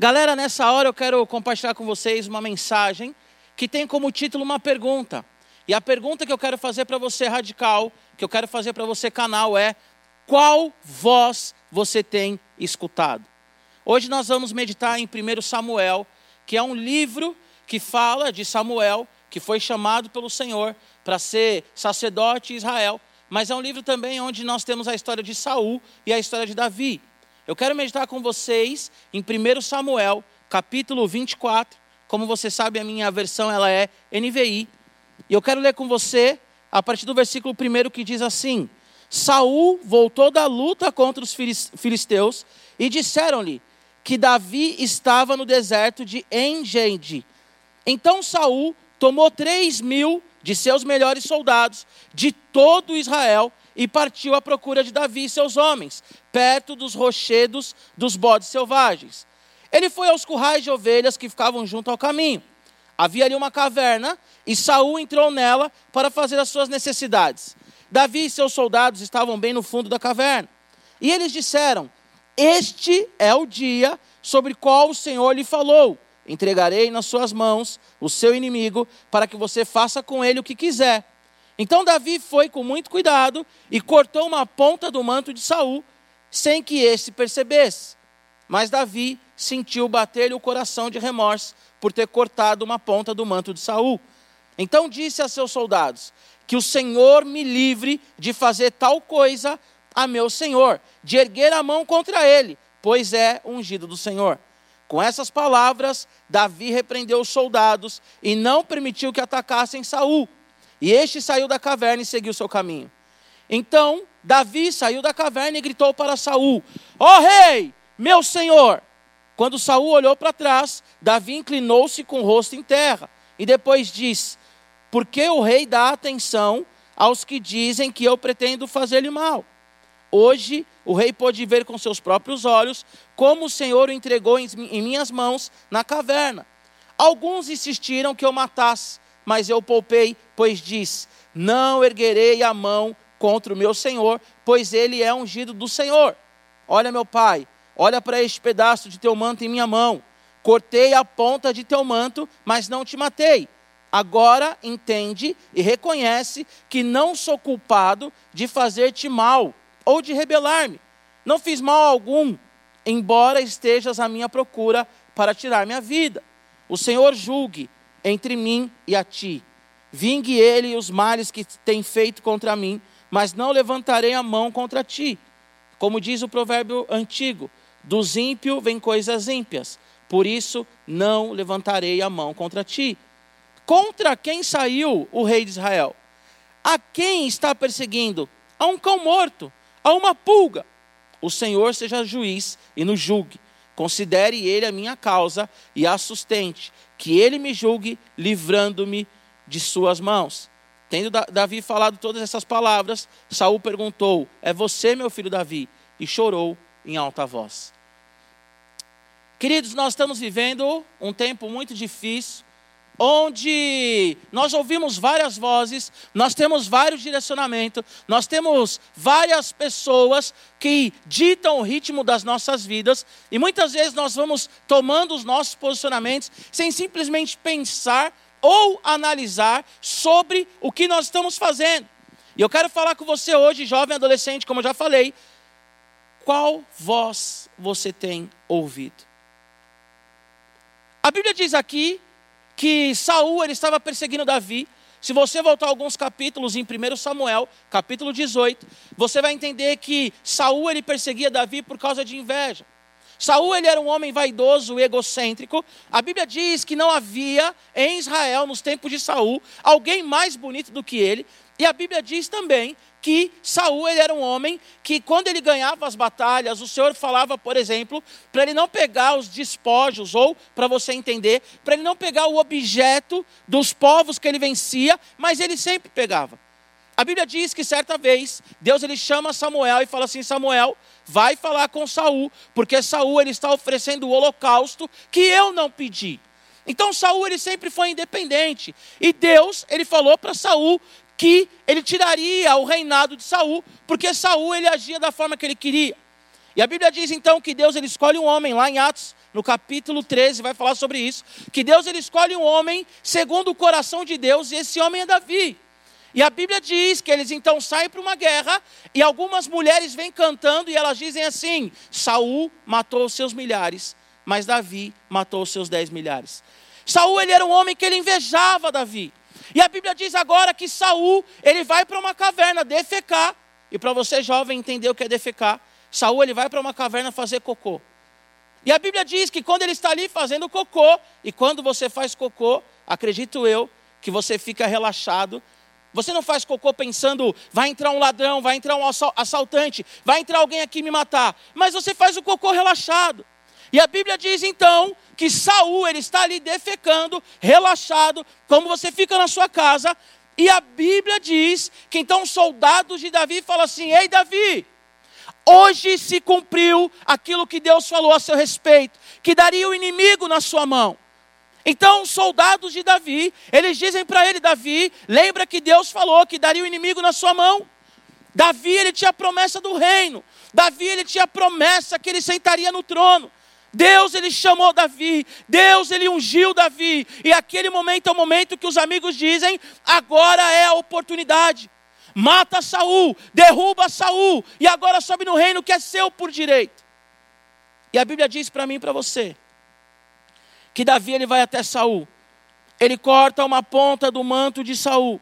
Galera, nessa hora eu quero compartilhar com vocês uma mensagem que tem como título uma pergunta. E a pergunta que eu quero fazer para você, radical, que eu quero fazer para você, canal, é: qual voz você tem escutado? Hoje nós vamos meditar em 1 Samuel, que é um livro que fala de Samuel, que foi chamado pelo Senhor para ser sacerdote em Israel, mas é um livro também onde nós temos a história de Saul e a história de Davi. Eu quero meditar com vocês em 1 Samuel, capítulo 24. Como você sabe, a minha versão ela é NVI. E eu quero ler com você a partir do versículo 1 que diz assim: Saul voltou da luta contra os filisteus e disseram-lhe que Davi estava no deserto de Engedi. Então Saul tomou três mil de seus melhores soldados de todo Israel e partiu à procura de Davi e seus homens, perto dos rochedos dos bodes selvagens. Ele foi aos currais de ovelhas que ficavam junto ao caminho. Havia ali uma caverna e Saul entrou nela para fazer as suas necessidades. Davi e seus soldados estavam bem no fundo da caverna. E eles disseram: Este é o dia sobre qual o Senhor lhe falou. Entregarei nas suas mãos o seu inimigo para que você faça com ele o que quiser. Então Davi foi com muito cuidado e cortou uma ponta do manto de Saul, sem que este percebesse. Mas Davi sentiu bater-lhe o coração de remorso por ter cortado uma ponta do manto de Saul. Então disse a seus soldados: Que o Senhor me livre de fazer tal coisa a meu senhor, de erguer a mão contra ele, pois é ungido do Senhor. Com essas palavras, Davi repreendeu os soldados e não permitiu que atacassem Saul. E este saiu da caverna e seguiu seu caminho. Então Davi saiu da caverna e gritou para Saul: Ó oh, rei, meu senhor! Quando Saul olhou para trás, Davi inclinou-se com o rosto em terra e depois disse: Por que o rei dá atenção aos que dizem que eu pretendo fazer-lhe mal? Hoje o rei pôde ver com seus próprios olhos como o Senhor o entregou em minhas mãos na caverna. Alguns insistiram que eu matasse, mas eu poupei, pois diz: Não erguerei a mão contra o meu senhor, pois ele é ungido do Senhor. Olha, meu pai, olha para este pedaço de teu manto em minha mão. Cortei a ponta de teu manto, mas não te matei. Agora entende e reconhece que não sou culpado de fazer-te mal ou de rebelar-me. Não fiz mal algum, embora estejas à minha procura para tirar minha vida. O Senhor julgue entre mim e a ti. Vingue ele os males que tem feito contra mim, mas não levantarei a mão contra ti. Como diz o provérbio antigo: dos ímpios vêm coisas ímpias, por isso não levantarei a mão contra ti. Contra quem saiu o rei de Israel? A quem está perseguindo? A um cão morto, a uma pulga. O Senhor seja juiz e nos julgue. Considere ele a minha causa e a sustente que ele me julgue, livrando-me de suas mãos. Tendo Davi falado todas essas palavras, Saul perguntou: É você, meu filho Davi? E chorou em alta voz. Queridos, nós estamos vivendo um tempo muito difícil, onde nós ouvimos várias vozes, nós temos vários direcionamentos, nós temos várias pessoas que ditam o ritmo das nossas vidas, e muitas vezes nós vamos tomando os nossos posicionamentos sem simplesmente pensar ou analisar sobre o que nós estamos fazendo. E eu quero falar com você hoje, jovem adolescente, como eu já falei, qual voz você tem ouvido? A Bíblia diz aqui que Saul ele estava perseguindo Davi. Se você voltar alguns capítulos em 1 Samuel, capítulo 18, você vai entender que Saul ele perseguia Davi por causa de inveja. Saul ele era um homem vaidoso, egocêntrico. A Bíblia diz que não havia em Israel nos tempos de Saul alguém mais bonito do que ele. E a Bíblia diz também que Saul ele era um homem que quando ele ganhava as batalhas, o Senhor falava, por exemplo, para ele não pegar os despojos ou para você entender, para ele não pegar o objeto dos povos que ele vencia, mas ele sempre pegava. A Bíblia diz que certa vez Deus ele chama Samuel e fala assim: Samuel, vai falar com Saul, porque Saul ele está oferecendo o holocausto que eu não pedi. Então Saul ele sempre foi independente. E Deus, ele falou para Saul que ele tiraria o reinado de Saul, porque Saul ele agia da forma que ele queria. E a Bíblia diz então que Deus ele escolhe um homem lá em Atos, no capítulo 13, vai falar sobre isso, que Deus ele escolhe um homem segundo o coração de Deus, e esse homem é Davi. E a Bíblia diz que eles então saem para uma guerra e algumas mulheres vêm cantando e elas dizem assim: Saul matou os seus milhares, mas Davi matou os seus dez milhares. Saul ele era um homem que ele invejava Davi. E a Bíblia diz agora que Saul ele vai para uma caverna defecar. E para você jovem entender o que é defecar, Saul ele vai para uma caverna fazer cocô. E a Bíblia diz que quando ele está ali fazendo cocô, e quando você faz cocô, acredito eu, que você fica relaxado você não faz cocô pensando, vai entrar um ladrão, vai entrar um assaltante, vai entrar alguém aqui me matar. Mas você faz o cocô relaxado. E a Bíblia diz então que Saul ele está ali defecando, relaxado, como você fica na sua casa. E a Bíblia diz que então os soldados de Davi falam assim: Ei Davi, hoje se cumpriu aquilo que Deus falou a seu respeito, que daria o inimigo na sua mão. Então, os soldados de Davi, eles dizem para ele: Davi, lembra que Deus falou que daria o inimigo na sua mão? Davi, ele tinha a promessa do reino. Davi, ele tinha a promessa que ele sentaria no trono. Deus, ele chamou Davi. Deus, ele ungiu Davi. E aquele momento é o momento que os amigos dizem: agora é a oportunidade. Mata Saul, derruba Saul, e agora sobe no reino que é seu por direito. E a Bíblia diz para mim e para você que Davi ele vai até Saul. Ele corta uma ponta do manto de Saul.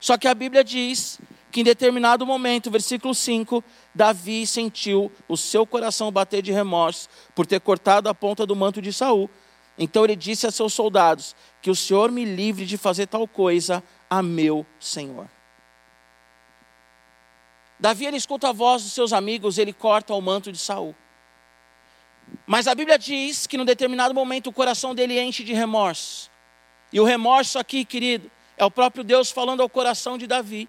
Só que a Bíblia diz que em determinado momento, versículo 5, Davi sentiu o seu coração bater de remorso por ter cortado a ponta do manto de Saul. Então ele disse a seus soldados: Que o Senhor me livre de fazer tal coisa a meu Senhor. Davi ele escuta a voz dos seus amigos, ele corta o manto de Saul. Mas a Bíblia diz que num determinado momento o coração dele enche de remorso. E o remorso aqui, querido, é o próprio Deus falando ao coração de Davi.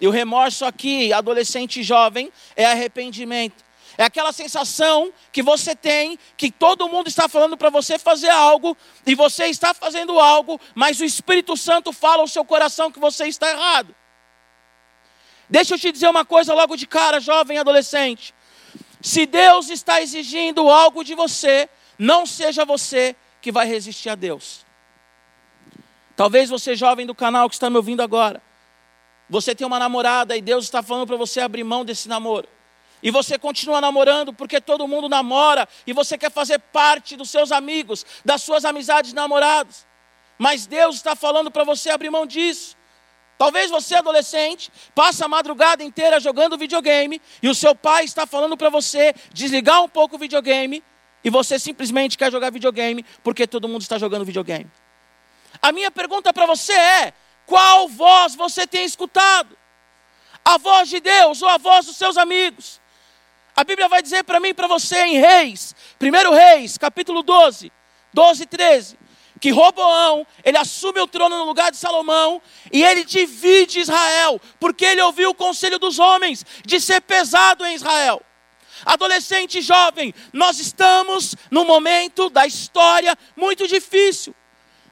E o remorso aqui, adolescente e jovem, é arrependimento. É aquela sensação que você tem que todo mundo está falando para você fazer algo e você está fazendo algo, mas o Espírito Santo fala ao seu coração que você está errado. Deixa eu te dizer uma coisa logo de cara, jovem adolescente. Se Deus está exigindo algo de você, não seja você que vai resistir a Deus. Talvez você, jovem do canal que está me ouvindo agora, você tem uma namorada e Deus está falando para você abrir mão desse namoro. E você continua namorando porque todo mundo namora e você quer fazer parte dos seus amigos, das suas amizades namorados. Mas Deus está falando para você abrir mão disso. Talvez você, adolescente, passe a madrugada inteira jogando videogame e o seu pai está falando para você desligar um pouco o videogame e você simplesmente quer jogar videogame porque todo mundo está jogando videogame. A minha pergunta para você é: qual voz você tem escutado? A voz de Deus ou a voz dos seus amigos? A Bíblia vai dizer para mim e para você em Reis, 1 Reis, capítulo 12, 12 e 13 que Roboão, ele assume o trono no lugar de Salomão e ele divide Israel, porque ele ouviu o conselho dos homens de ser pesado em Israel. Adolescente jovem, nós estamos num momento da história muito difícil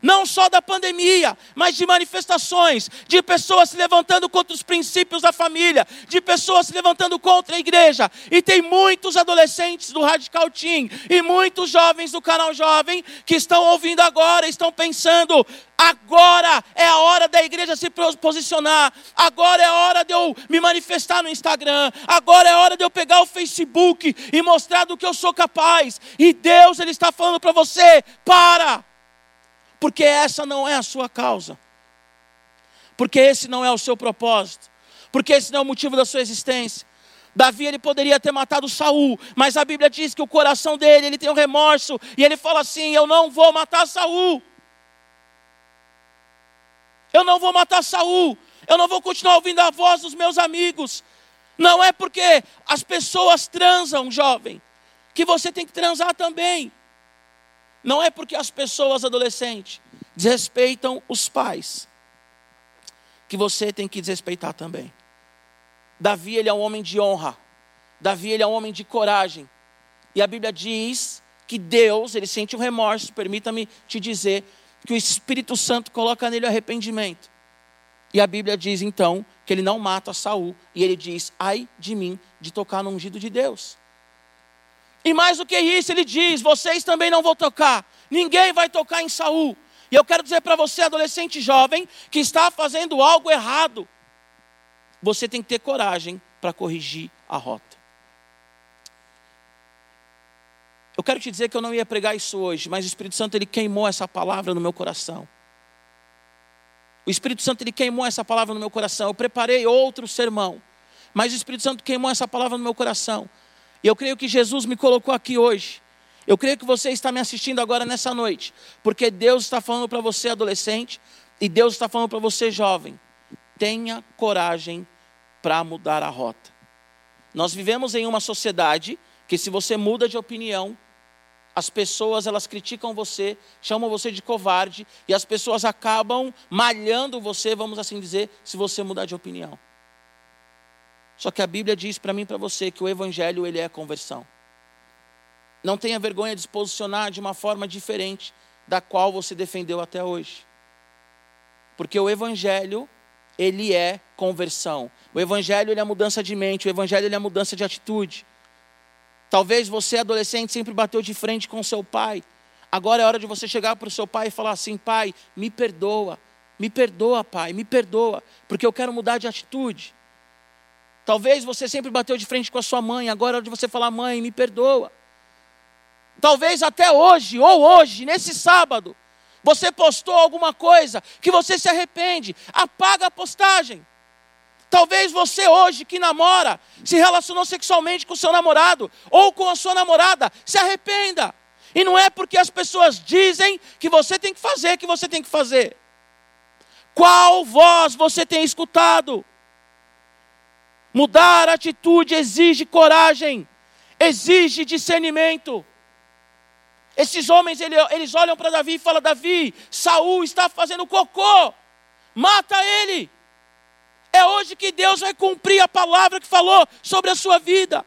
não só da pandemia, mas de manifestações, de pessoas se levantando contra os princípios da família, de pessoas se levantando contra a igreja. E tem muitos adolescentes do Radical Team e muitos jovens do canal Jovem que estão ouvindo agora, estão pensando: agora é a hora da igreja se posicionar, agora é a hora de eu me manifestar no Instagram, agora é a hora de eu pegar o Facebook e mostrar do que eu sou capaz. E Deus ele está falando para você: para porque essa não é a sua causa, porque esse não é o seu propósito, porque esse não é o motivo da sua existência. Davi ele poderia ter matado Saul, mas a Bíblia diz que o coração dele ele tem um remorso e ele fala assim: eu não vou matar Saul. Eu não vou matar Saul. Eu não vou continuar ouvindo a voz dos meus amigos. Não é porque as pessoas transam, jovem, que você tem que transar também. Não é porque as pessoas adolescentes desrespeitam os pais que você tem que desrespeitar também. Davi ele é um homem de honra. Davi ele é um homem de coragem. E a Bíblia diz que Deus, ele sente o um remorso, permita-me te dizer, que o Espírito Santo coloca nele arrependimento. E a Bíblia diz então que ele não mata Saul, e ele diz: "Ai de mim de tocar no ungido de Deus". E mais do que isso, ele diz: vocês também não vão tocar. Ninguém vai tocar em Saul. E eu quero dizer para você, adolescente jovem, que está fazendo algo errado, você tem que ter coragem para corrigir a rota. Eu quero te dizer que eu não ia pregar isso hoje, mas o Espírito Santo ele queimou essa palavra no meu coração. O Espírito Santo ele queimou essa palavra no meu coração. Eu preparei outro sermão, mas o Espírito Santo queimou essa palavra no meu coração. E eu creio que Jesus me colocou aqui hoje. Eu creio que você está me assistindo agora nessa noite, porque Deus está falando para você adolescente e Deus está falando para você jovem. Tenha coragem para mudar a rota. Nós vivemos em uma sociedade que se você muda de opinião, as pessoas elas criticam você, chamam você de covarde e as pessoas acabam malhando você, vamos assim dizer, se você mudar de opinião. Só que a Bíblia diz para mim e para você que o evangelho ele é conversão. Não tenha vergonha de se posicionar de uma forma diferente da qual você defendeu até hoje. Porque o evangelho ele é conversão. O evangelho ele é mudança de mente, o evangelho ele é mudança de atitude. Talvez você, adolescente, sempre bateu de frente com seu pai. Agora é hora de você chegar para o seu pai e falar assim: pai, me perdoa, me perdoa, pai, me perdoa, porque eu quero mudar de atitude. Talvez você sempre bateu de frente com a sua mãe, agora é hora de você falar: mãe, me perdoa. Talvez até hoje, ou hoje, nesse sábado, você postou alguma coisa que você se arrepende, apaga a postagem. Talvez você hoje que namora, se relacionou sexualmente com seu namorado ou com a sua namorada, se arrependa. E não é porque as pessoas dizem que você tem que fazer, que você tem que fazer. Qual voz você tem escutado? Mudar a atitude exige coragem, exige discernimento. Esses homens, eles olham para Davi e falam: Davi, Saul está fazendo cocô, mata ele. É hoje que Deus vai cumprir a palavra que falou sobre a sua vida.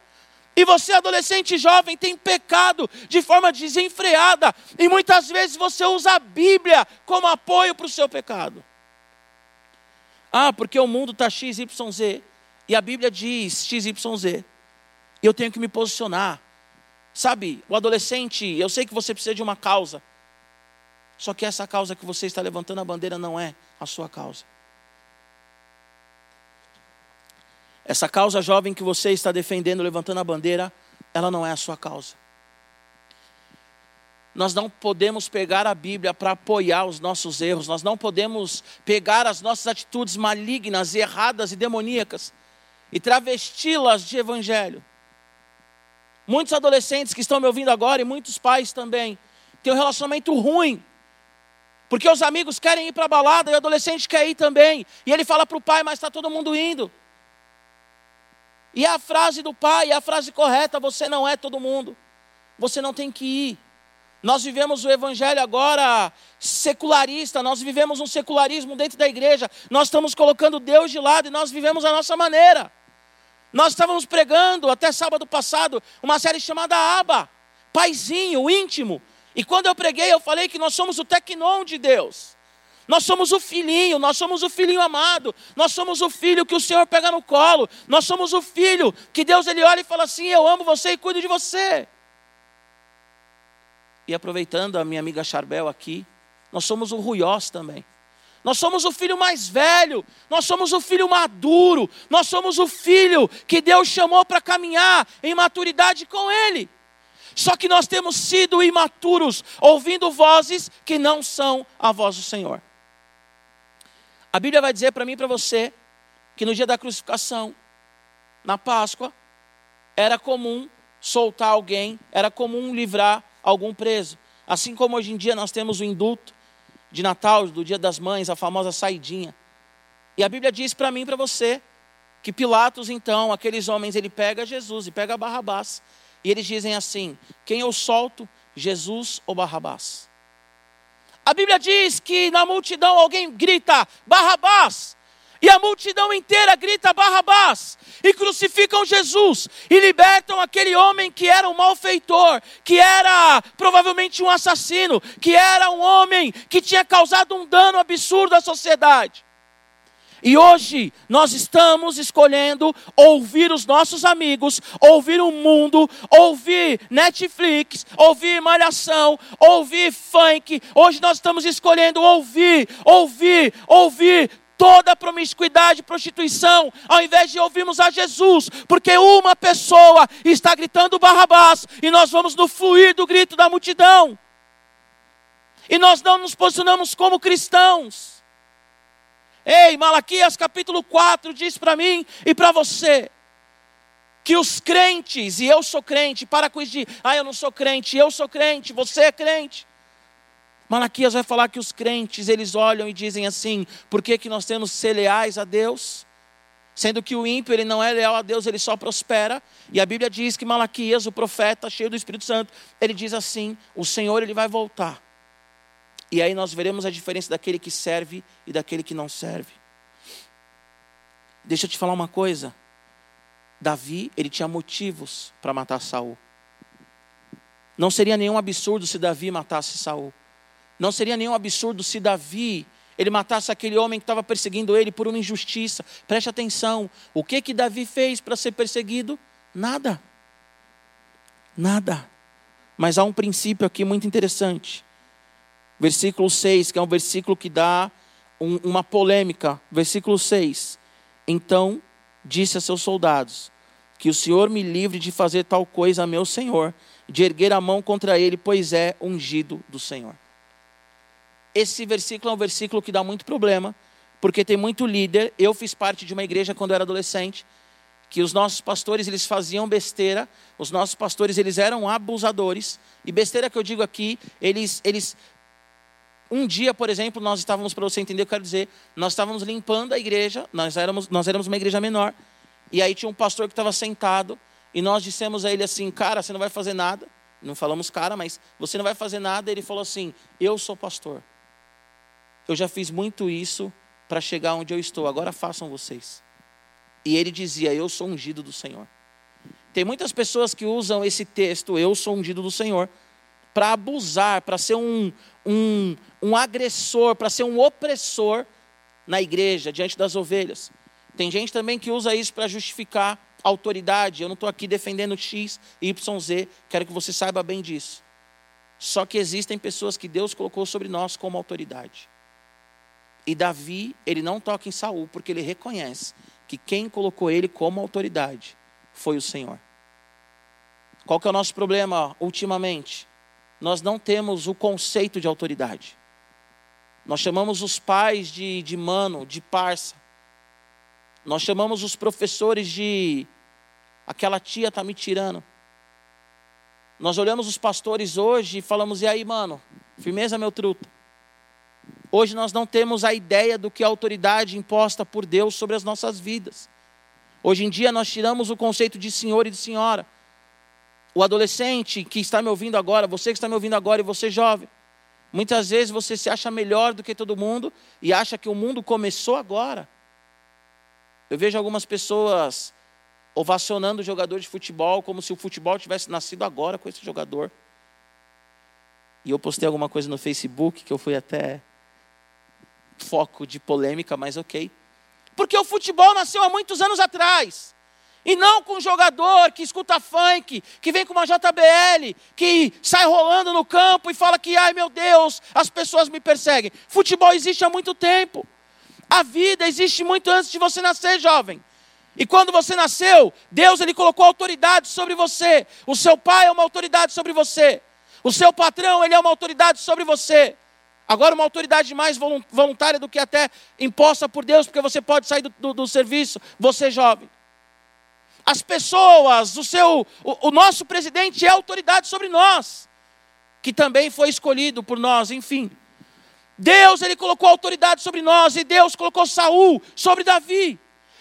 E você, adolescente jovem, tem pecado de forma desenfreada. E muitas vezes você usa a Bíblia como apoio para o seu pecado. Ah, porque o mundo está XYZ. E a Bíblia diz XYZ. Eu tenho que me posicionar. Sabe, o adolescente, eu sei que você precisa de uma causa. Só que essa causa que você está levantando a bandeira não é a sua causa. Essa causa jovem que você está defendendo, levantando a bandeira, ela não é a sua causa. Nós não podemos pegar a Bíblia para apoiar os nossos erros, nós não podemos pegar as nossas atitudes malignas, erradas e demoníacas e travesti-las de evangelho. Muitos adolescentes que estão me ouvindo agora e muitos pais também têm um relacionamento ruim. Porque os amigos querem ir para a balada e o adolescente quer ir também. E ele fala para o pai, mas está todo mundo indo. E a frase do pai é a frase correta: você não é todo mundo. Você não tem que ir. Nós vivemos o evangelho agora secularista, nós vivemos um secularismo dentro da igreja, nós estamos colocando Deus de lado e nós vivemos a nossa maneira. Nós estávamos pregando até sábado passado uma série chamada Aba, Paizinho, íntimo. E quando eu preguei, eu falei que nós somos o tecnon de Deus. Nós somos o filhinho, nós somos o filhinho amado, nós somos o filho que o Senhor pega no colo, nós somos o filho que Deus ele olha e fala assim: Eu amo você e cuido de você. E aproveitando a minha amiga Charbel aqui, nós somos o Ruiós também. Nós somos o filho mais velho, nós somos o filho maduro, nós somos o filho que Deus chamou para caminhar em maturidade com Ele. Só que nós temos sido imaturos, ouvindo vozes que não são a voz do Senhor. A Bíblia vai dizer para mim e para você que no dia da crucificação, na Páscoa, era comum soltar alguém, era comum livrar algum preso. Assim como hoje em dia nós temos o indulto de Natal, do Dia das Mães, a famosa saidinha. E a Bíblia diz para mim e para você que Pilatos, então, aqueles homens, ele pega Jesus e pega Barrabás. E eles dizem assim: quem eu solto, Jesus ou Barrabás? A Bíblia diz que na multidão alguém grita Barrabás. E a multidão inteira grita Barrabás. E crucificam Jesus. E libertam aquele homem que era um malfeitor. Que era provavelmente um assassino. Que era um homem que tinha causado um dano absurdo à sociedade. E hoje nós estamos escolhendo ouvir os nossos amigos, ouvir o mundo, ouvir Netflix, ouvir Malhação, ouvir funk. Hoje nós estamos escolhendo ouvir, ouvir, ouvir toda promiscuidade, prostituição, ao invés de ouvirmos a Jesus, porque uma pessoa está gritando Barrabás e nós vamos no fluir do grito da multidão. E nós não nos posicionamos como cristãos. Ei, Malaquias capítulo 4 diz para mim e para você que os crentes, e eu sou crente, para com isso de, ah, eu não sou crente, eu sou crente, você é crente. Malaquias vai falar que os crentes, eles olham e dizem assim: por que, que nós temos que ser leais a Deus? Sendo que o ímpio, ele não é leal a Deus, ele só prospera. E a Bíblia diz que Malaquias, o profeta, cheio do Espírito Santo, ele diz assim: o Senhor, ele vai voltar. E aí nós veremos a diferença daquele que serve e daquele que não serve. Deixa eu te falar uma coisa. Davi, ele tinha motivos para matar Saul. Não seria nenhum absurdo se Davi matasse Saul. Não seria nenhum absurdo se Davi ele matasse aquele homem que estava perseguindo ele por uma injustiça. Preste atenção. O que que Davi fez para ser perseguido? Nada. Nada. Mas há um princípio aqui muito interessante. Versículo 6, que é um versículo que dá um, uma polêmica. Versículo 6. Então disse a seus soldados: Que o Senhor me livre de fazer tal coisa a meu Senhor, de erguer a mão contra ele, pois é ungido do Senhor. Esse versículo é um versículo que dá muito problema, porque tem muito líder. Eu fiz parte de uma igreja quando eu era adolescente, que os nossos pastores eles faziam besteira, os nossos pastores eles eram abusadores. E besteira que eu digo aqui, eles eles um dia, por exemplo, nós estávamos, para você entender o que eu quero dizer, nós estávamos limpando a igreja, nós éramos, nós éramos uma igreja menor, e aí tinha um pastor que estava sentado, e nós dissemos a ele assim, cara, você não vai fazer nada. Não falamos cara, mas você não vai fazer nada. Ele falou assim, eu sou pastor. Eu já fiz muito isso para chegar onde eu estou, agora façam vocês. E ele dizia, eu sou ungido do Senhor. Tem muitas pessoas que usam esse texto, eu sou ungido do Senhor, para abusar, para ser um, um, um agressor, para ser um opressor na igreja, diante das ovelhas. Tem gente também que usa isso para justificar autoridade. Eu não estou aqui defendendo X, Y, Z, quero que você saiba bem disso. Só que existem pessoas que Deus colocou sobre nós como autoridade. E Davi, ele não toca em Saul, porque ele reconhece que quem colocou ele como autoridade foi o Senhor. Qual que é o nosso problema ultimamente? nós não temos o conceito de autoridade. Nós chamamos os pais de, de mano, de parça. Nós chamamos os professores de aquela tia está me tirando. Nós olhamos os pastores hoje e falamos, e aí, mano, firmeza, meu truta. Hoje nós não temos a ideia do que é autoridade imposta por Deus sobre as nossas vidas. Hoje em dia nós tiramos o conceito de senhor e de senhora o adolescente que está me ouvindo agora, você que está me ouvindo agora e você jovem, muitas vezes você se acha melhor do que todo mundo e acha que o mundo começou agora. Eu vejo algumas pessoas ovacionando o jogador de futebol como se o futebol tivesse nascido agora com esse jogador. E eu postei alguma coisa no Facebook que eu fui até foco de polêmica, mas ok. Porque o futebol nasceu há muitos anos atrás. E não com um jogador que escuta funk, que vem com uma JBL, que sai rolando no campo e fala que, ai meu Deus, as pessoas me perseguem. Futebol existe há muito tempo. A vida existe muito antes de você nascer, jovem. E quando você nasceu, Deus ele colocou autoridade sobre você. O seu pai é uma autoridade sobre você. O seu patrão ele é uma autoridade sobre você. Agora, uma autoridade mais voluntária do que até imposta por Deus, porque você pode sair do, do, do serviço, você jovem as pessoas, o seu, o, o nosso presidente é autoridade sobre nós, que também foi escolhido por nós, enfim. Deus ele colocou autoridade sobre nós e Deus colocou Saul sobre Davi.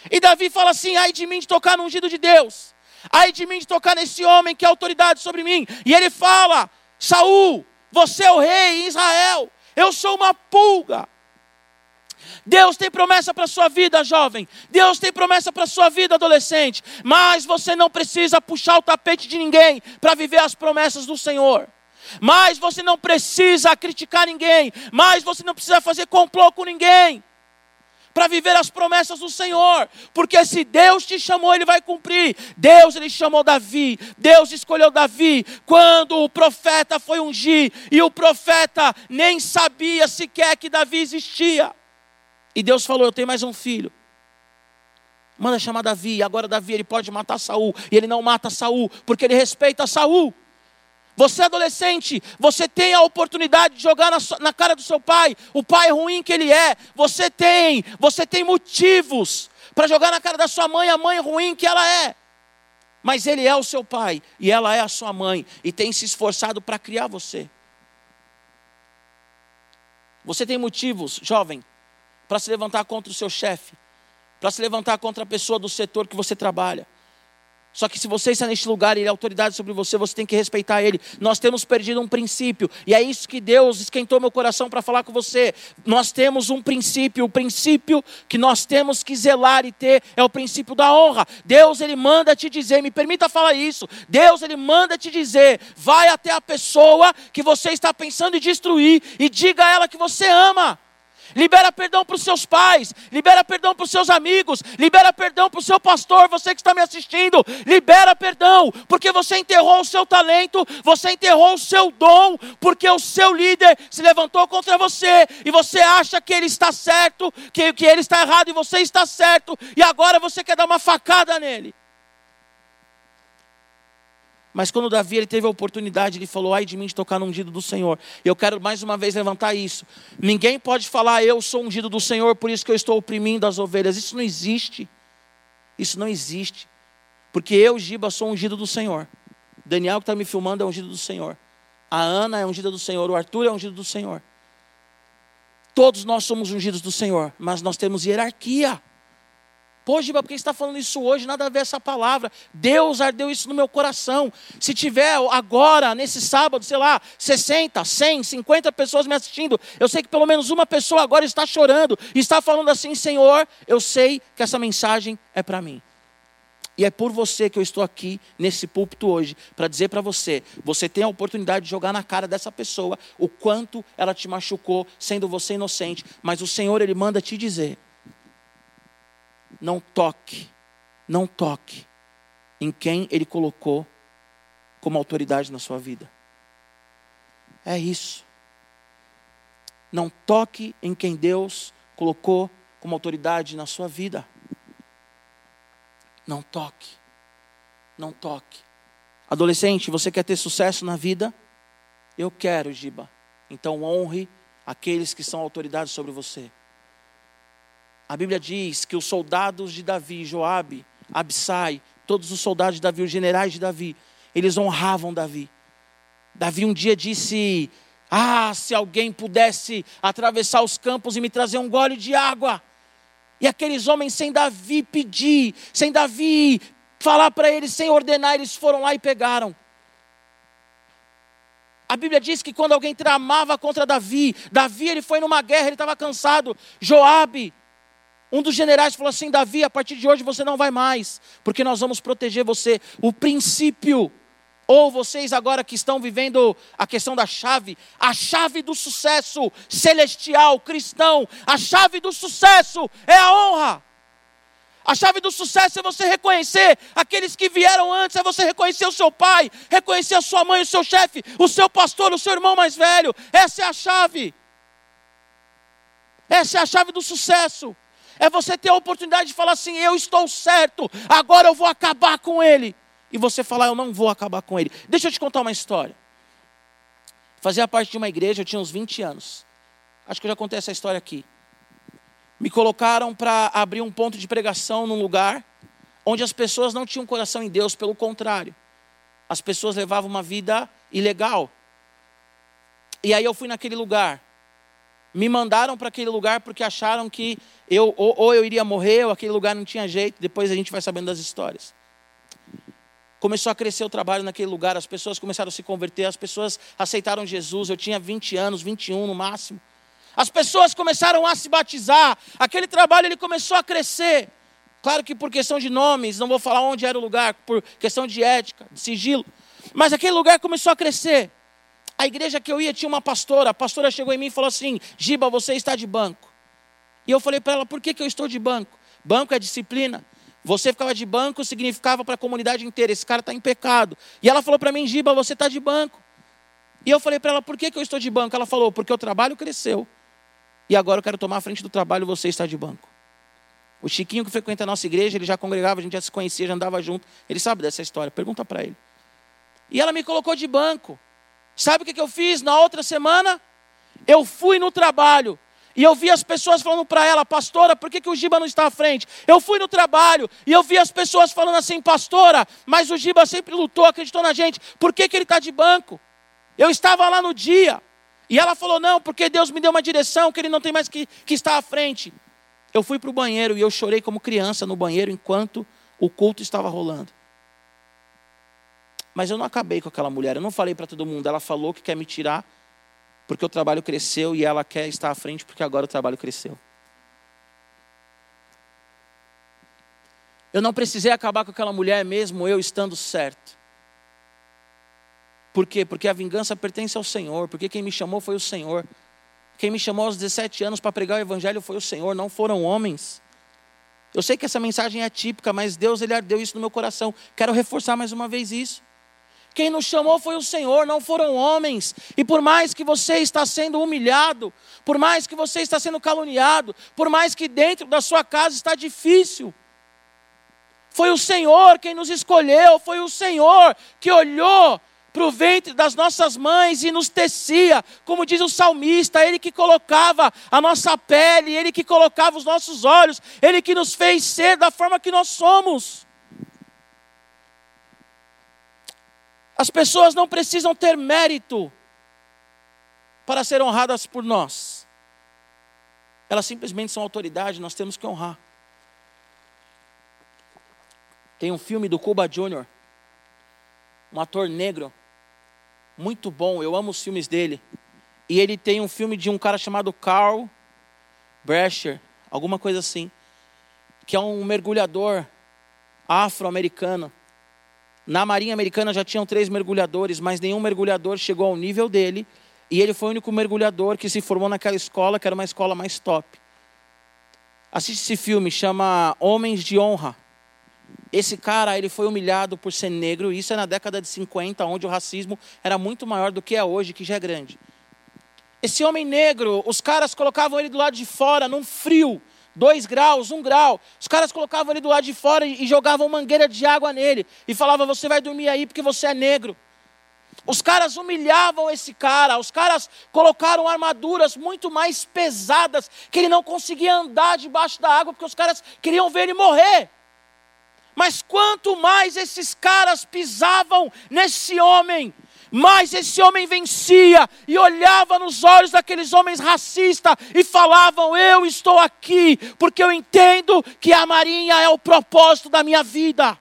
E Davi fala assim: "Ai de mim de tocar no ungido de Deus. Ai de mim de tocar nesse homem que é autoridade sobre mim". E ele fala: "Saul, você é o rei em Israel. Eu sou uma pulga Deus tem promessa para a sua vida, jovem. Deus tem promessa para a sua vida, adolescente. Mas você não precisa puxar o tapete de ninguém para viver as promessas do Senhor. Mas você não precisa criticar ninguém. Mas você não precisa fazer complô com ninguém. Para viver as promessas do Senhor, porque se Deus te chamou, Ele vai cumprir. Deus, Ele chamou Davi, Deus escolheu Davi, quando o profeta foi ungir, e o profeta nem sabia sequer que Davi existia. E Deus falou: Eu tenho mais um filho. Manda chamar Davi, agora Davi ele pode matar Saul, e ele não mata Saul, porque ele respeita Saul. Você adolescente, você tem a oportunidade de jogar na, na, cara do seu pai, o pai ruim que ele é. Você tem, você tem motivos para jogar na cara da sua mãe, a mãe ruim que ela é. Mas ele é o seu pai e ela é a sua mãe e tem se esforçado para criar você. Você tem motivos, jovem, para se levantar contra o seu chefe, para se levantar contra a pessoa do setor que você trabalha. Só que se você está neste lugar e ele é autoridade sobre você, você tem que respeitar ele. Nós temos perdido um princípio, e é isso que Deus esquentou meu coração para falar com você. Nós temos um princípio, o princípio que nós temos que zelar e ter é o princípio da honra. Deus ele manda te dizer, me permita falar isso. Deus ele manda te dizer, vai até a pessoa que você está pensando em destruir e diga a ela que você ama. Libera perdão para os seus pais, libera perdão para os seus amigos, libera perdão para o seu pastor, você que está me assistindo, libera perdão, porque você enterrou o seu talento, você enterrou o seu dom, porque o seu líder se levantou contra você e você acha que ele está certo, que, que ele está errado e você está certo, e agora você quer dar uma facada nele. Mas quando Davi ele teve a oportunidade, ele falou: ai de mim de tocar no ungido do Senhor. Eu quero mais uma vez levantar isso. Ninguém pode falar, eu sou ungido do Senhor, por isso que eu estou oprimindo as ovelhas. Isso não existe. Isso não existe. Porque eu, Giba, sou ungido do Senhor. Daniel que está me filmando é ungido do Senhor. A Ana é ungida do Senhor. O Arthur é ungido do Senhor. Todos nós somos ungidos do Senhor, mas nós temos hierarquia. Pô, Giba, por que você está falando isso hoje? Nada a ver essa palavra. Deus ardeu isso no meu coração. Se tiver agora, nesse sábado, sei lá, 60, 100, 50 pessoas me assistindo, eu sei que pelo menos uma pessoa agora está chorando e está falando assim: Senhor, eu sei que essa mensagem é para mim. E é por você que eu estou aqui nesse púlpito hoje, para dizer para você: você tem a oportunidade de jogar na cara dessa pessoa o quanto ela te machucou, sendo você inocente, mas o Senhor, Ele manda te dizer não toque, não toque em quem Ele colocou como autoridade na sua vida. É isso. Não toque em quem Deus colocou como autoridade na sua vida. Não toque. Não toque. Adolescente, você quer ter sucesso na vida? Eu quero, Giba. Então honre aqueles que são autoridades sobre você. A Bíblia diz que os soldados de Davi, Joabe, Absai, todos os soldados de Davi, os generais de Davi, eles honravam Davi. Davi um dia disse: Ah, se alguém pudesse atravessar os campos e me trazer um gole de água. E aqueles homens, sem Davi pedir, sem Davi falar para eles, sem ordenar, eles foram lá e pegaram. A Bíblia diz que quando alguém tramava contra Davi, Davi ele foi numa guerra, ele estava cansado. Joabe, um dos generais falou assim: Davi, a partir de hoje você não vai mais, porque nós vamos proteger você. O princípio, ou vocês agora que estão vivendo a questão da chave, a chave do sucesso celestial, cristão, a chave do sucesso é a honra. A chave do sucesso é você reconhecer aqueles que vieram antes, é você reconhecer o seu pai, reconhecer a sua mãe, o seu chefe, o seu pastor, o seu irmão mais velho. Essa é a chave. Essa é a chave do sucesso é você ter a oportunidade de falar assim: eu estou certo, agora eu vou acabar com ele. E você falar: eu não vou acabar com ele. Deixa eu te contar uma história. Fazia parte de uma igreja, eu tinha uns 20 anos. Acho que eu já contei essa história aqui. Me colocaram para abrir um ponto de pregação num lugar onde as pessoas não tinham coração em Deus, pelo contrário. As pessoas levavam uma vida ilegal. E aí eu fui naquele lugar me mandaram para aquele lugar porque acharam que eu ou, ou, eu iria morrer ou aquele lugar não tinha jeito. Depois a gente vai sabendo das histórias. Começou a crescer o trabalho naquele lugar, as pessoas começaram a se converter, as pessoas aceitaram Jesus. Eu tinha 20 anos, 21 no máximo. As pessoas começaram a se batizar. Aquele trabalho ele começou a crescer. Claro que por questão de nomes, não vou falar onde era o lugar, por questão de ética, de sigilo. Mas aquele lugar começou a crescer. A igreja que eu ia tinha uma pastora. A pastora chegou em mim e falou assim: Giba, você está de banco. E eu falei para ela: por que, que eu estou de banco? Banco é disciplina. Você ficava de banco significava para a comunidade inteira: esse cara está em pecado. E ela falou para mim: Giba, você está de banco. E eu falei para ela: por que, que eu estou de banco? Ela falou: porque o trabalho cresceu. E agora eu quero tomar a frente do trabalho, você está de banco. O Chiquinho que frequenta a nossa igreja, ele já congregava, a gente já se conhecia, já andava junto. Ele sabe dessa história, pergunta para ele. E ela me colocou de banco. Sabe o que eu fiz na outra semana? Eu fui no trabalho. E eu vi as pessoas falando para ela, pastora, por que, que o Giba não está à frente? Eu fui no trabalho e eu vi as pessoas falando assim, pastora, mas o Giba sempre lutou, acreditou na gente, por que, que ele está de banco? Eu estava lá no dia. E ela falou, não, porque Deus me deu uma direção, que ele não tem mais que, que estar à frente. Eu fui para o banheiro e eu chorei como criança no banheiro enquanto o culto estava rolando. Mas eu não acabei com aquela mulher, eu não falei para todo mundo. Ela falou que quer me tirar porque o trabalho cresceu e ela quer estar à frente porque agora o trabalho cresceu. Eu não precisei acabar com aquela mulher mesmo eu estando certo. Por quê? Porque a vingança pertence ao Senhor, porque quem me chamou foi o Senhor. Quem me chamou aos 17 anos para pregar o evangelho foi o Senhor, não foram homens. Eu sei que essa mensagem é típica, mas Deus ele ardeu isso no meu coração. Quero reforçar mais uma vez isso. Quem nos chamou foi o Senhor, não foram homens. E por mais que você está sendo humilhado, por mais que você está sendo caluniado, por mais que dentro da sua casa está difícil, foi o Senhor quem nos escolheu, foi o Senhor que olhou para o ventre das nossas mães e nos tecia, como diz o salmista, Ele que colocava a nossa pele, Ele que colocava os nossos olhos, Ele que nos fez ser da forma que nós somos. As pessoas não precisam ter mérito para ser honradas por nós, elas simplesmente são autoridade, nós temos que honrar. Tem um filme do Cuba Jr., um ator negro, muito bom, eu amo os filmes dele. E ele tem um filme de um cara chamado Carl Brescher, alguma coisa assim, que é um mergulhador afro-americano. Na Marinha Americana já tinham três mergulhadores, mas nenhum mergulhador chegou ao nível dele. E ele foi o único mergulhador que se formou naquela escola, que era uma escola mais top. Assiste esse filme, chama Homens de Honra. Esse cara, ele foi humilhado por ser negro, e isso é na década de 50, onde o racismo era muito maior do que é hoje, que já é grande. Esse homem negro, os caras colocavam ele do lado de fora, num frio, dois graus, um grau. Os caras colocavam ele do lado de fora e jogavam mangueira de água nele. E falavam, você vai dormir aí porque você é negro. Os caras humilhavam esse cara, os caras colocaram armaduras muito mais pesadas, que ele não conseguia andar debaixo da água, porque os caras queriam ver ele morrer. Mas quanto mais esses caras pisavam nesse homem, mais esse homem vencia e olhava nos olhos daqueles homens racistas e falavam: Eu estou aqui porque eu entendo que a marinha é o propósito da minha vida.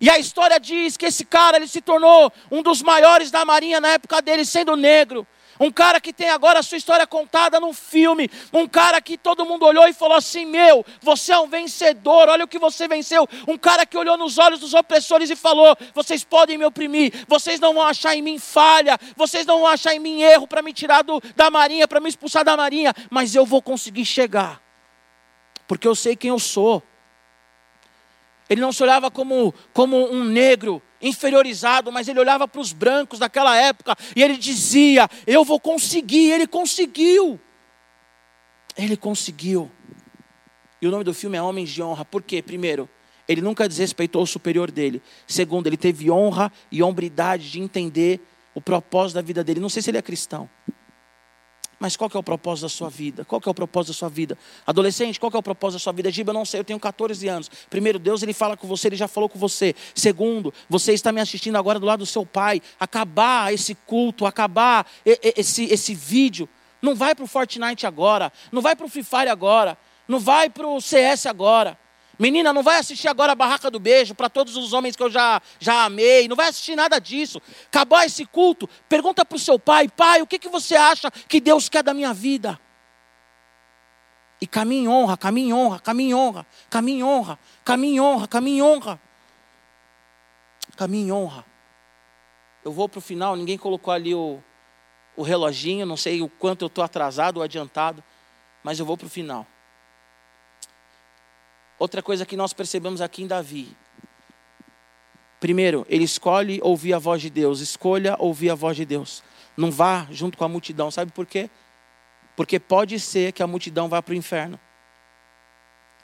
E a história diz que esse cara ele se tornou um dos maiores da marinha na época dele, sendo negro. Um cara que tem agora a sua história contada num filme. Um cara que todo mundo olhou e falou assim: Meu, você é um vencedor, olha o que você venceu. Um cara que olhou nos olhos dos opressores e falou: Vocês podem me oprimir, vocês não vão achar em mim falha, vocês não vão achar em mim erro para me tirar do, da marinha, para me expulsar da marinha, mas eu vou conseguir chegar, porque eu sei quem eu sou. Ele não se olhava como, como um negro inferiorizado, mas ele olhava para os brancos daquela época e ele dizia: Eu vou conseguir. Ele conseguiu. Ele conseguiu. E o nome do filme é Homens de Honra. Por quê? Primeiro, ele nunca desrespeitou o superior dele. Segundo, ele teve honra e hombridade de entender o propósito da vida dele. Não sei se ele é cristão. Mas qual que é o propósito da sua vida? Qual que é o propósito da sua vida? Adolescente, qual que é o propósito da sua vida? Giba, eu não sei, eu tenho 14 anos. Primeiro, Deus ele fala com você, ele já falou com você. Segundo, você está me assistindo agora do lado do seu pai. Acabar esse culto, acabar esse, esse vídeo. Não vai para o Fortnite agora, não vai para o Free Fire agora, não vai para o CS agora. Menina, não vai assistir agora a Barraca do Beijo para todos os homens que eu já, já amei. Não vai assistir nada disso. Acabar esse culto, pergunta para o seu pai: Pai, o que, que você acha que Deus quer da minha vida? E caminhe em honra, caminhe em honra, caminhe em honra, caminhe em honra, caminhe em honra, caminhe em honra. Caminhe em honra. Eu vou para o final, ninguém colocou ali o, o reloginho, não sei o quanto eu estou atrasado ou adiantado. mas eu vou para o final. Outra coisa que nós percebemos aqui em Davi. Primeiro, ele escolhe ouvir a voz de Deus. Escolha ouvir a voz de Deus. Não vá junto com a multidão. Sabe por quê? Porque pode ser que a multidão vá para o inferno.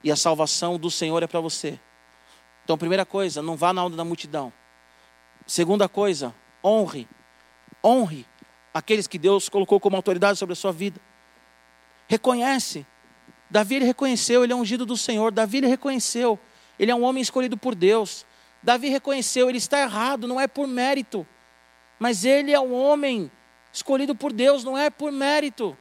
E a salvação do Senhor é para você. Então, primeira coisa, não vá na onda da multidão. Segunda coisa, honre. Honre aqueles que Deus colocou como autoridade sobre a sua vida. Reconhece. Davi ele reconheceu, ele é ungido do Senhor. Davi ele reconheceu, ele é um homem escolhido por Deus. Davi reconheceu, ele está errado, não é por mérito, mas ele é um homem escolhido por Deus, não é por mérito.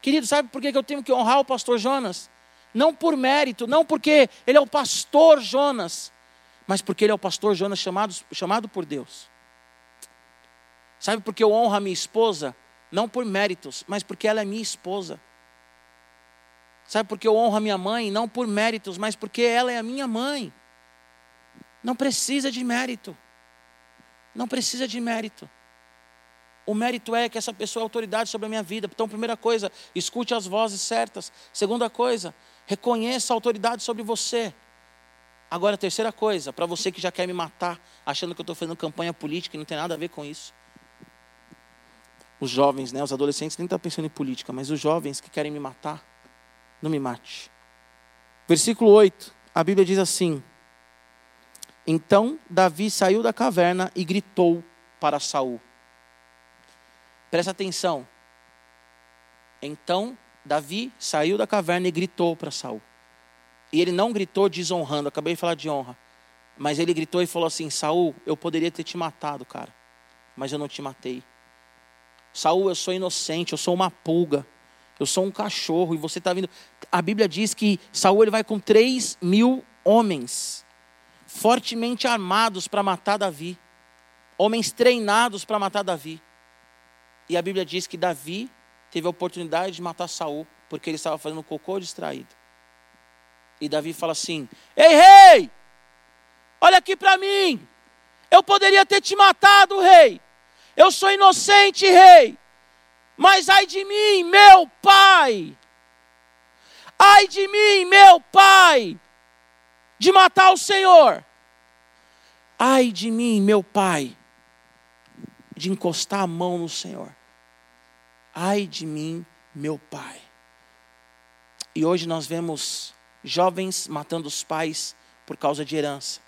Querido, sabe por que eu tenho que honrar o pastor Jonas? Não por mérito, não porque ele é o pastor Jonas, mas porque ele é o pastor Jonas chamado, chamado por Deus. Sabe por que eu honro a minha esposa? Não por méritos, mas porque ela é minha esposa. Sabe por que eu honro a minha mãe? Não por méritos, mas porque ela é a minha mãe. Não precisa de mérito. Não precisa de mérito. O mérito é que essa pessoa é autoridade sobre a minha vida. Então, primeira coisa, escute as vozes certas. Segunda coisa, reconheça a autoridade sobre você. Agora, terceira coisa, para você que já quer me matar, achando que eu estou fazendo campanha política e não tem nada a ver com isso os jovens, né, os adolescentes nem estão pensando em política, mas os jovens que querem me matar, não me mate. Versículo 8, a Bíblia diz assim: Então Davi saiu da caverna e gritou para Saul. Presta atenção. Então Davi saiu da caverna e gritou para Saul. E ele não gritou desonrando, acabei de falar de honra. Mas ele gritou e falou assim: Saul, eu poderia ter te matado, cara, mas eu não te matei. Saul, eu sou inocente, eu sou uma pulga, eu sou um cachorro, e você está vindo. A Bíblia diz que Saul ele vai com 3 mil homens, fortemente armados para matar Davi, homens treinados para matar Davi. E a Bíblia diz que Davi teve a oportunidade de matar Saul, porque ele estava fazendo cocô distraído. E Davi fala assim: Ei, rei, olha aqui para mim, eu poderia ter te matado, rei. Eu sou inocente, rei. Mas ai de mim, meu pai. Ai de mim, meu pai, de matar o Senhor. Ai de mim, meu pai, de encostar a mão no Senhor. Ai de mim, meu pai. E hoje nós vemos jovens matando os pais por causa de herança.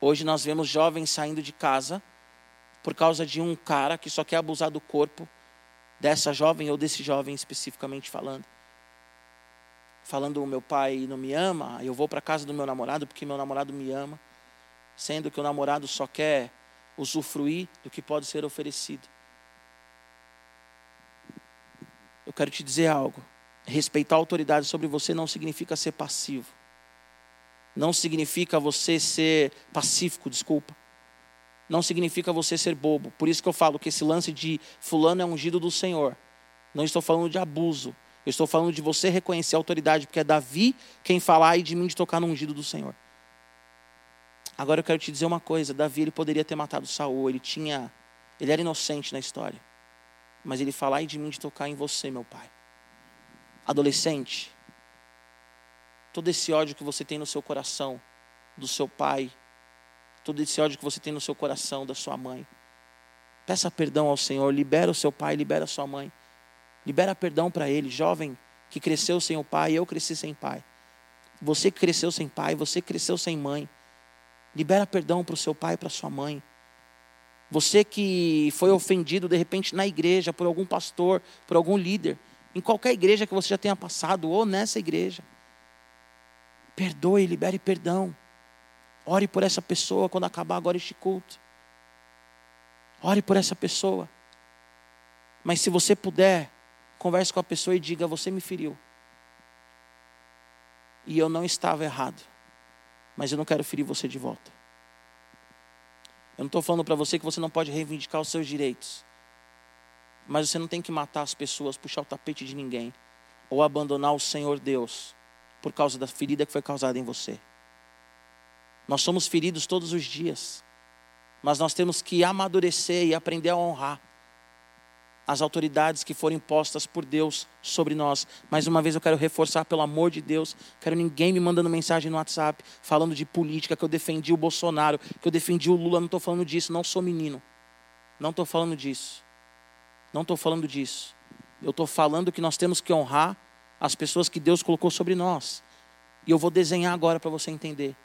Hoje nós vemos jovens saindo de casa por causa de um cara que só quer abusar do corpo dessa jovem ou desse jovem especificamente falando. Falando o meu pai não me ama, eu vou para casa do meu namorado porque meu namorado me ama, sendo que o namorado só quer usufruir do que pode ser oferecido. Eu quero te dizer algo. Respeitar a autoridade sobre você não significa ser passivo. Não significa você ser pacífico, desculpa não significa você ser bobo. Por isso que eu falo que esse lance de fulano é ungido do Senhor. Não estou falando de abuso. Eu estou falando de você reconhecer a autoridade, porque é Davi quem falar e de mim de tocar no ungido do Senhor. Agora eu quero te dizer uma coisa, Davi ele poderia ter matado Saul, ele tinha ele era inocente na história. Mas ele falar e de mim de tocar em você, meu pai. Adolescente, todo esse ódio que você tem no seu coração do seu pai, todo esse ódio que você tem no seu coração da sua mãe. Peça perdão ao Senhor, libera o seu pai, libera a sua mãe. Libera perdão para ele, jovem que cresceu sem o pai, eu cresci sem pai. Você que cresceu sem pai, você que cresceu sem mãe. Libera perdão para o seu pai e para sua mãe. Você que foi ofendido de repente na igreja por algum pastor, por algum líder, em qualquer igreja que você já tenha passado ou nessa igreja. Perdoe, libere perdão. Ore por essa pessoa quando acabar agora este culto. Ore por essa pessoa. Mas se você puder, converse com a pessoa e diga: Você me feriu. E eu não estava errado. Mas eu não quero ferir você de volta. Eu não estou falando para você que você não pode reivindicar os seus direitos. Mas você não tem que matar as pessoas, puxar o tapete de ninguém. Ou abandonar o Senhor Deus por causa da ferida que foi causada em você. Nós somos feridos todos os dias, mas nós temos que amadurecer e aprender a honrar. as autoridades que foram impostas por Deus sobre nós. Mais uma vez eu quero reforçar, pelo amor de Deus, quero ninguém me mandando mensagem no WhatsApp falando de política, que eu defendi o Bolsonaro, que eu defendi o Lula. Não estou falando disso, não sou menino. Não estou falando disso. Não estou falando disso. Eu estou falando que nós temos que honrar as pessoas que Deus colocou sobre nós. E eu vou desenhar agora para você entender.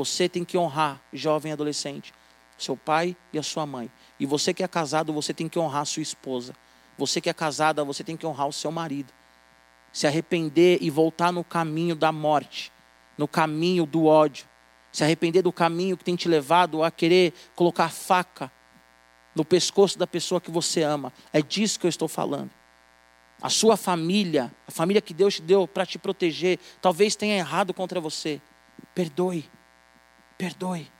Você tem que honrar, jovem adolescente, seu pai e a sua mãe. E você que é casado, você tem que honrar sua esposa. Você que é casada, você tem que honrar o seu marido. Se arrepender e voltar no caminho da morte, no caminho do ódio. Se arrepender do caminho que tem te levado a querer colocar faca no pescoço da pessoa que você ama. É disso que eu estou falando. A sua família, a família que Deus te deu para te proteger, talvez tenha errado contra você. Perdoe. Perdoe.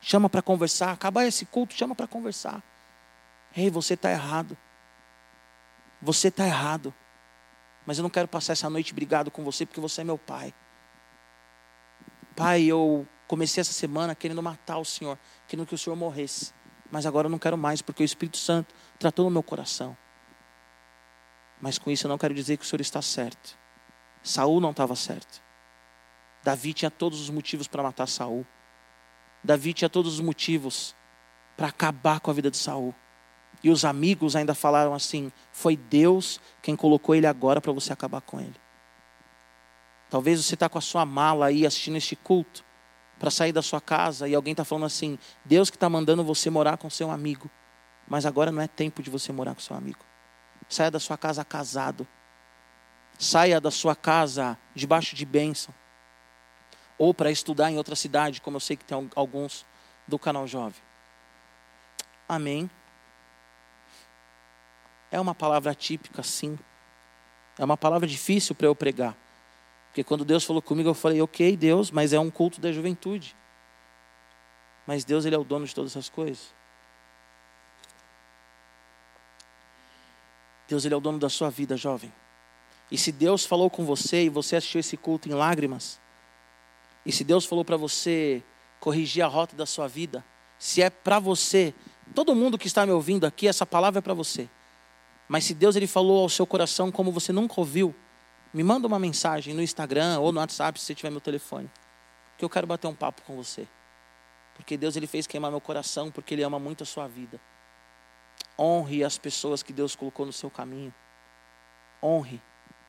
Chama para conversar. Acabar esse culto, chama para conversar. Ei, você está errado. Você está errado. Mas eu não quero passar essa noite brigado com você porque você é meu pai. Pai, eu comecei essa semana querendo matar o Senhor, querendo que o Senhor morresse. Mas agora eu não quero mais porque o Espírito Santo tratou no meu coração. Mas com isso eu não quero dizer que o Senhor está certo. Saul não estava certo. Davi tinha todos os motivos para matar Saul. Davi tinha todos os motivos para acabar com a vida de Saul. E os amigos ainda falaram assim: foi Deus quem colocou ele agora para você acabar com ele. Talvez você está com a sua mala aí assistindo este culto para sair da sua casa e alguém está falando assim: Deus que está mandando você morar com seu amigo, mas agora não é tempo de você morar com seu amigo. Saia da sua casa casado, saia da sua casa debaixo de bênção, ou para estudar em outra cidade, como eu sei que tem alguns do canal Jovem. Amém. É uma palavra típica, sim. É uma palavra difícil para eu pregar. Porque quando Deus falou comigo, eu falei, ok, Deus, mas é um culto da juventude. Mas Deus, Ele é o dono de todas essas coisas. Deus, Ele é o dono da sua vida, jovem. E se Deus falou com você e você assistiu esse culto em lágrimas, e se Deus falou para você corrigir a rota da sua vida, se é para você, todo mundo que está me ouvindo aqui, essa palavra é para você. Mas se Deus ele falou ao seu coração como você nunca ouviu, me manda uma mensagem no Instagram ou no WhatsApp se você tiver meu telefone. Que eu quero bater um papo com você. Porque Deus ele fez queimar meu coração porque ele ama muito a sua vida. Honre as pessoas que Deus colocou no seu caminho. Honre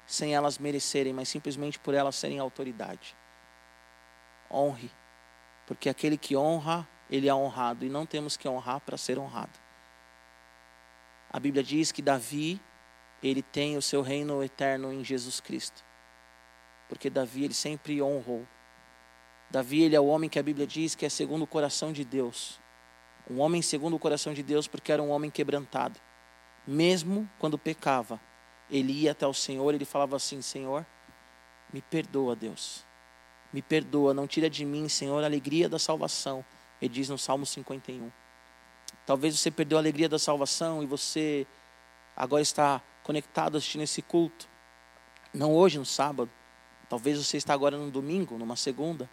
sem elas merecerem, mas simplesmente por elas serem autoridade. Honre, porque aquele que honra, ele é honrado e não temos que honrar para ser honrado. A Bíblia diz que Davi, ele tem o seu reino eterno em Jesus Cristo. Porque Davi, ele sempre honrou. Davi, ele é o homem que a Bíblia diz que é segundo o coração de Deus. Um homem segundo o coração de Deus, porque era um homem quebrantado. Mesmo quando pecava, ele ia até o Senhor, ele falava assim: Senhor, me perdoa, Deus. Me perdoa, não tira de mim, Senhor, a alegria da salvação. Ele diz no Salmo 51. Talvez você perdeu a alegria da salvação e você agora está conectado assistindo esse culto. Não hoje, no sábado. Talvez você está agora no domingo, numa segunda.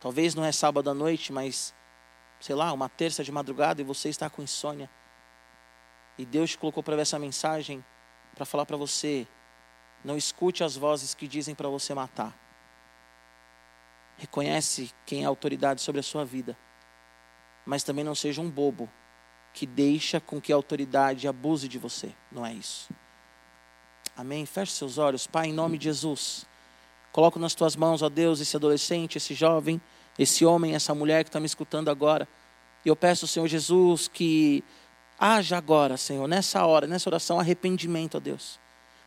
Talvez não é sábado à noite, mas, sei lá, uma terça de madrugada e você está com insônia. E Deus te colocou para ver essa mensagem para falar para você: não escute as vozes que dizem para você matar. Reconhece quem é autoridade sobre a sua vida. Mas também não seja um bobo que deixa com que a autoridade abuse de você. Não é isso. Amém? Feche seus olhos, Pai, em nome de Jesus. Coloco nas tuas mãos, ó Deus, esse adolescente, esse jovem, esse homem, essa mulher que está me escutando agora. E eu peço, Senhor Jesus, que haja agora, Senhor, nessa hora, nessa oração, arrependimento, ó Deus.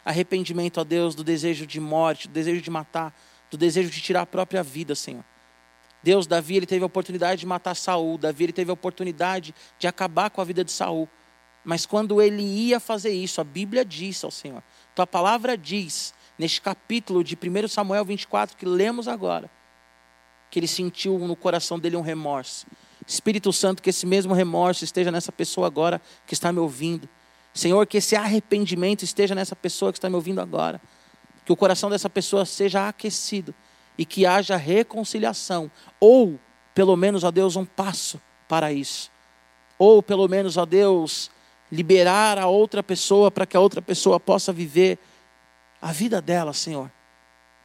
Arrependimento, ó Deus, do desejo de morte, do desejo de matar, do desejo de tirar a própria vida, Senhor. Deus, Davi, ele teve a oportunidade de matar Saul, Davi ele teve a oportunidade de acabar com a vida de Saul. Mas quando ele ia fazer isso, a Bíblia diz ao Senhor, tua palavra diz, neste capítulo de 1 Samuel 24, que lemos agora, que ele sentiu no coração dele um remorso. Espírito Santo, que esse mesmo remorso esteja nessa pessoa agora que está me ouvindo. Senhor, que esse arrependimento esteja nessa pessoa que está me ouvindo agora. Que o coração dessa pessoa seja aquecido e que haja reconciliação, ou pelo menos, ó Deus, um passo para isso. Ou pelo menos, ó Deus, liberar a outra pessoa para que a outra pessoa possa viver a vida dela, Senhor.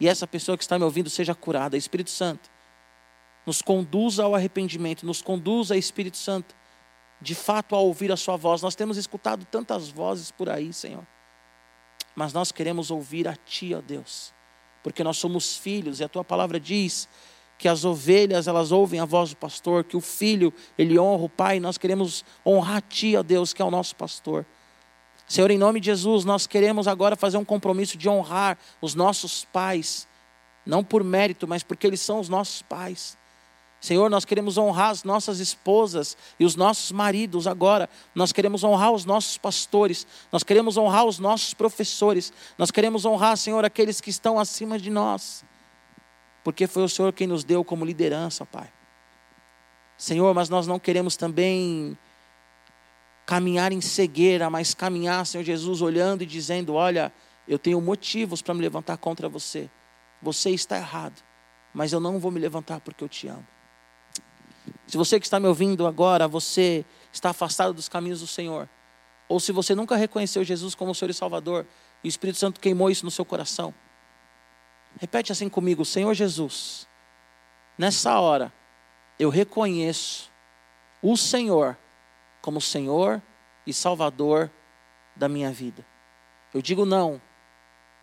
E essa pessoa que está me ouvindo seja curada. Espírito Santo, nos conduza ao arrependimento, nos conduza, Espírito Santo, de fato a ouvir a Sua voz. Nós temos escutado tantas vozes por aí, Senhor, mas nós queremos ouvir a Ti, ó Deus, porque nós somos filhos e a Tua palavra diz que as ovelhas elas ouvem a voz do pastor, que o filho ele honra o pai, nós queremos honrar a ti, ó Deus, que é o nosso pastor. Senhor, em nome de Jesus, nós queremos agora fazer um compromisso de honrar os nossos pais, não por mérito, mas porque eles são os nossos pais. Senhor, nós queremos honrar as nossas esposas e os nossos maridos agora. Nós queremos honrar os nossos pastores. Nós queremos honrar os nossos professores. Nós queremos honrar, Senhor, aqueles que estão acima de nós porque foi o Senhor quem nos deu como liderança, Pai. Senhor, mas nós não queremos também caminhar em cegueira, mas caminhar, Senhor Jesus, olhando e dizendo: Olha, eu tenho motivos para me levantar contra você. Você está errado, mas eu não vou me levantar porque eu te amo. Se você que está me ouvindo agora, você está afastado dos caminhos do Senhor, ou se você nunca reconheceu Jesus como Senhor e Salvador, e o Espírito Santo queimou isso no seu coração, Repete assim comigo, Senhor Jesus. Nessa hora, eu reconheço o Senhor como Senhor e Salvador da minha vida. Eu digo não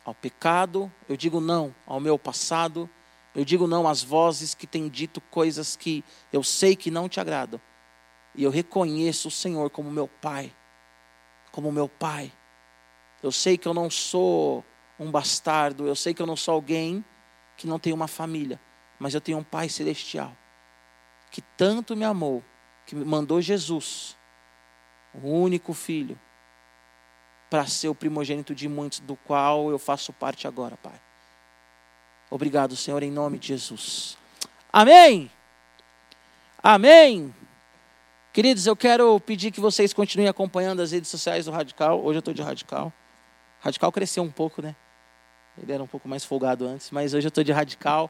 ao pecado, eu digo não ao meu passado, eu digo não às vozes que têm dito coisas que eu sei que não te agradam. E eu reconheço o Senhor como meu Pai, como meu Pai. Eu sei que eu não sou um bastardo, eu sei que eu não sou alguém que não tem uma família, mas eu tenho um Pai celestial que tanto me amou, que me mandou Jesus, o único filho, para ser o primogênito de muitos, do qual eu faço parte agora, Pai. Obrigado, Senhor, em nome de Jesus. Amém. Amém. Queridos, eu quero pedir que vocês continuem acompanhando as redes sociais do Radical. Hoje eu estou de Radical. Radical cresceu um pouco, né? Ele era um pouco mais folgado antes, mas hoje eu estou de radical.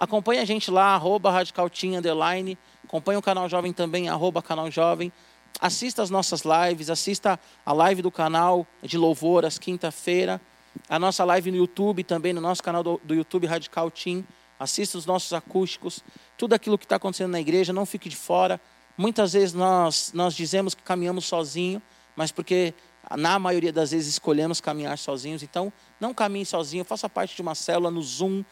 Acompanhe a gente lá, arroba radicaltinha, underline. Acompanhe o canal jovem também, arroba canal jovem. Assista as nossas lives, assista a live do canal de louvor às quinta-feira. A nossa live no YouTube também, no nosso canal do, do YouTube Radical Team. Assista os nossos acústicos. Tudo aquilo que está acontecendo na igreja, não fique de fora. Muitas vezes nós, nós dizemos que caminhamos sozinho, mas porque na maioria das vezes escolhemos caminhar sozinhos. Então, não caminhe sozinho, faça parte de uma célula no Zoom,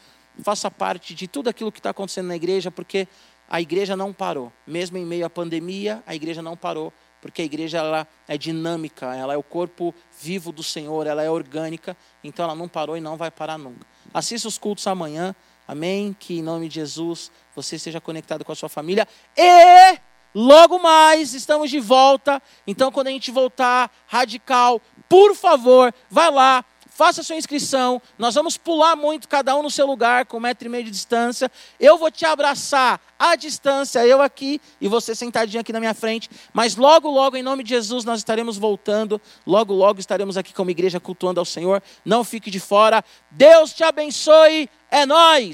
faça parte de tudo aquilo que está acontecendo na igreja, porque a igreja não parou. Mesmo em meio à pandemia, a igreja não parou, porque a igreja ela é dinâmica, ela é o corpo vivo do Senhor, ela é orgânica, então ela não parou e não vai parar nunca. Assista os cultos amanhã, amém? Que em nome de Jesus você esteja conectado com a sua família e Logo mais estamos de volta. Então, quando a gente voltar radical, por favor, vai lá, faça sua inscrição. Nós vamos pular muito, cada um no seu lugar, com um metro e meio de distância. Eu vou te abraçar à distância, eu aqui e você sentadinho aqui na minha frente. Mas logo, logo, em nome de Jesus, nós estaremos voltando. Logo, logo estaremos aqui como igreja cultuando ao Senhor. Não fique de fora. Deus te abençoe. É nós.